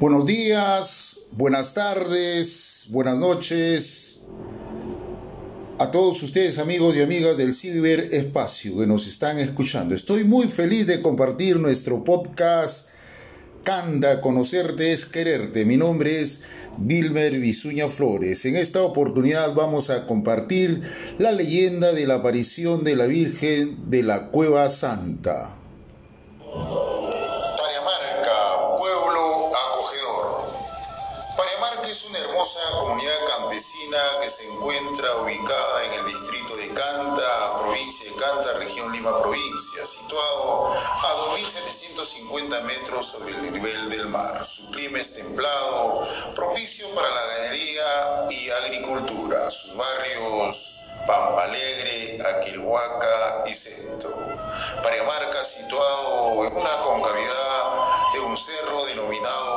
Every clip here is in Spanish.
Buenos días, buenas tardes, buenas noches a todos ustedes amigos y amigas del ciberespacio que nos están escuchando. Estoy muy feliz de compartir nuestro podcast Canda, conocerte es quererte. Mi nombre es Dilmer Bisuña Flores. En esta oportunidad vamos a compartir la leyenda de la aparición de la Virgen de la Cueva Santa. Comunidad campesina que se encuentra ubicada en el distrito de Canta, provincia de Canta, región Lima, provincia, situado a 2.750 metros sobre el nivel del mar. Su clima es templado, propicio para la ganadería y agricultura. Sus barrios Pampa Alegre, Aquilhuaca y Centro. Pariamarca situado en una concavidad de un cerro denominado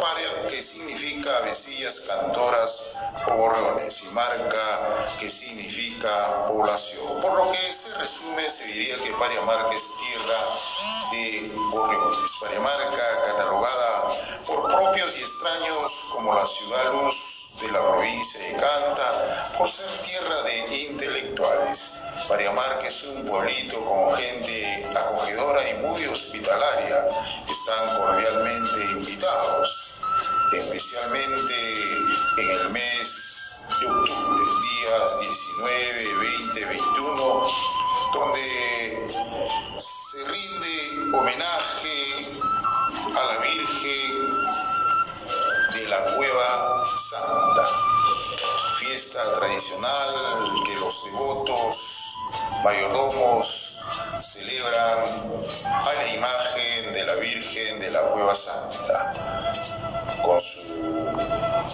paria, que significa avecillas cantoras o borrones, y marca, que significa población. Por lo que se resume, se diría que Pariamarca es tierra de borrones. Pariamarca, catalogada por propios y extraños como la ciudad luz de la provincia de Canta, por ser tierra de intelectuales. Pariamarca es un pueblito con gente acogedora y muy hospitalaria. Están cordialmente invitados, especialmente en el mes de octubre, días 19, 20, 21, donde se rinde homenaje a la Virgen la Cueva Santa, fiesta tradicional que los devotos mayordomos celebran a la imagen de la Virgen de la Cueva Santa, con su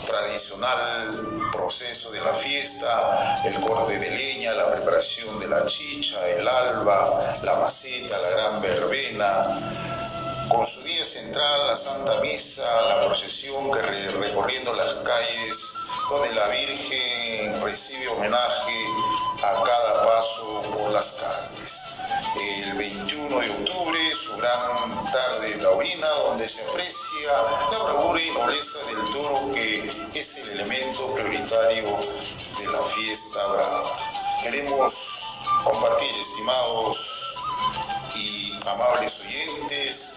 tradicional proceso de la fiesta, el corte de leña, la preparación de la chicha, el alba, la maceta, la gran verbena, con su día central, la Santa Misa, la procesión que recorriendo las calles, donde la Virgen recibe homenaje a cada paso por las calles. El 21 de octubre, su gran tarde taurina, donde se aprecia la bravura y nobleza del toro, que es el elemento prioritario de la fiesta brava. Queremos compartir, estimados y amables oyentes,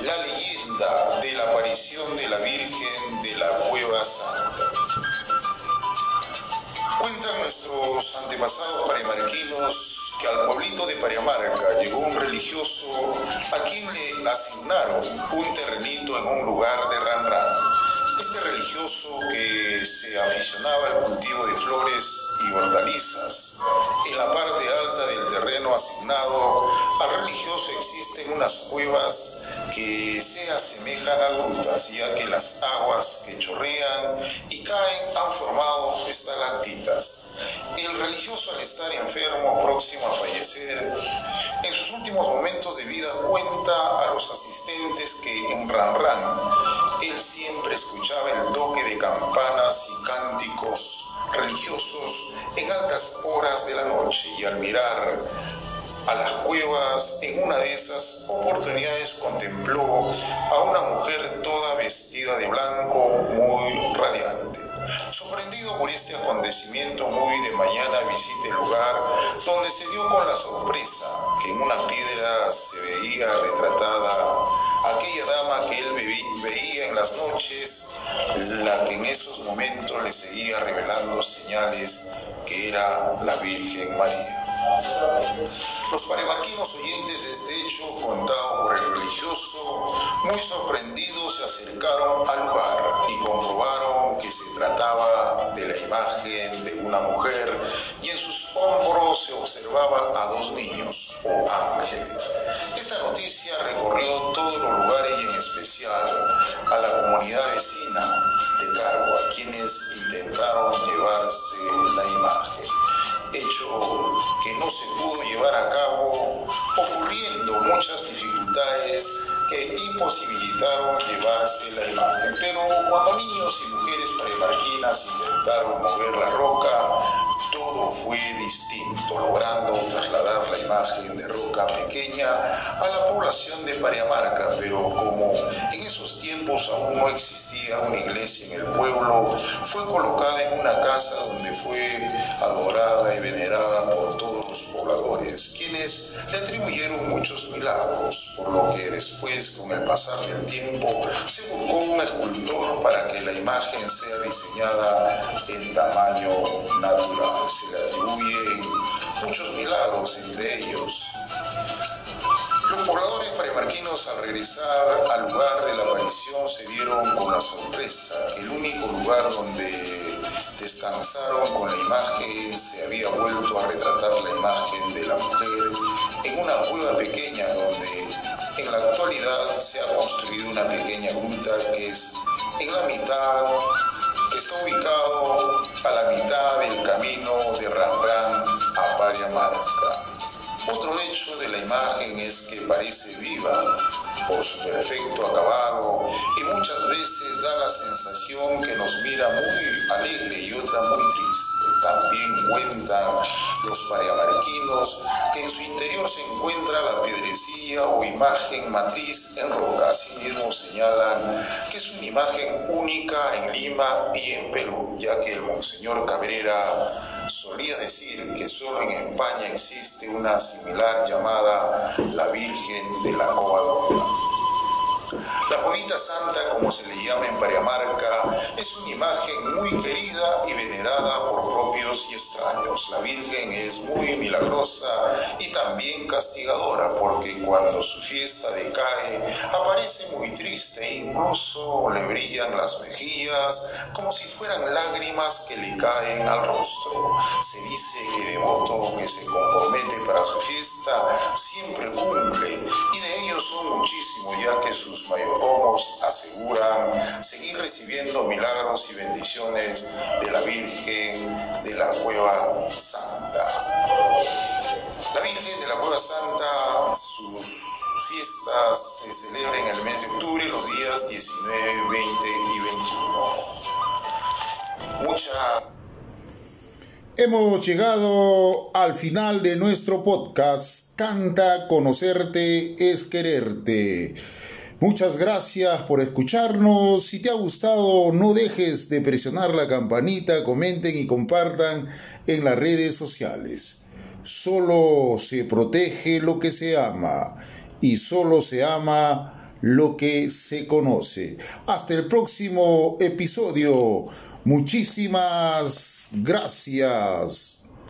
la leyenda de la aparición de la Virgen de la Cueva Santa. Cuentan nuestros antepasados pariamarquinos que al pueblito de Pariamarca llegó un religioso a quien le asignaron un terrenito en un lugar de Ranran. Este religioso que se aficionaba al cultivo de flores y hortalizas. En la parte alta del terreno asignado al religioso existen unas cuevas que se asemejan a grutas, ya que las aguas que chorrean y caen han formado estalactitas. El religioso al estar enfermo, próximo a fallecer, en sus últimos momentos de vida cuenta a los asistentes que en Ranran él siempre escuchaba el toque de campanas y cánticos religiosos en altas horas de la noche y al mirar a las cuevas, en una de esas oportunidades contempló a una mujer toda vestida de blanco, muy radiante. Sorprendido por este acontecimiento, muy de mañana visita el lugar donde se dio con la sorpresa que en una piedra se veía retratada aquella dama que él veía en las noches, la que en esos momentos le seguía revelando señales que era la Virgen María. Los paremarquinos oyentes de este hecho, contado por el religioso, muy sorprendidos se acercaron al lugar y comprobaron que se trataba de la imagen de una mujer y en a dos niños o ángeles. Esta noticia recorrió todos los lugares y en especial a la comunidad vecina de Cargo, a quienes intentaron llevarse la imagen hecho que no se pudo llevar a cabo, ocurriendo muchas dificultades que imposibilitaron llevarse la imagen. Pero cuando niños y mujeres premarquinas intentaron mover la roca, todo fue distinto, logrando trasladar la imagen de Roca Pequeña a la población de Pariamarca, pero como en esos tiempos aún no existía una iglesia en el pueblo, fue colocada en una casa donde fue adorada y venerada le atribuyeron muchos milagros, por lo que después, con el pasar del tiempo, se buscó un escultor para que la imagen sea diseñada en tamaño natural. Se le atribuyen muchos milagros, entre ellos los pobladores parimarquinos al regresar al lugar de la aparición se dieron con la sorpresa. El único lugar donde descansaron con la imagen se había la imagen de la mujer en una cueva pequeña donde en la actualidad se ha construido una pequeña gruta que es en la mitad, está ubicado a la mitad del camino de Rambran a Pariamarca. Otro hecho de la imagen es que parece viva por su perfecto acabado y muchas veces da la sensación que nos mira muy alegre y otra muy triste. También cuentan los pariamarquinos que en su interior se encuentra la piedrecilla o imagen matriz en roca. Asimismo señalan que es una imagen única en Lima y en Perú, ya que el Monseñor Cabrera solía decir que solo en España existe una similar llamada la Virgen de la Covadonga. La Jovita Santa, como se le llama en Pariamarca, es una imagen muy querida y venerada por propios y extraños. La Virgen es muy milagrosa y también castigadora, porque cuando su fiesta decae, aparece muy triste e incluso le brillan las mejillas como si fueran lágrimas que le caen al rostro. Se dice que devoto que se la Cueva Santa. La Virgen de la Cueva Santa, sus fiestas se celebran en el mes de octubre, los días 19, 20 y 21. Mucha Hemos llegado al final de nuestro podcast. Canta, conocerte es quererte. Muchas gracias por escucharnos. Si te ha gustado, no dejes de presionar la campanita, comenten y compartan en las redes sociales. Solo se protege lo que se ama y solo se ama lo que se conoce. Hasta el próximo episodio. Muchísimas gracias.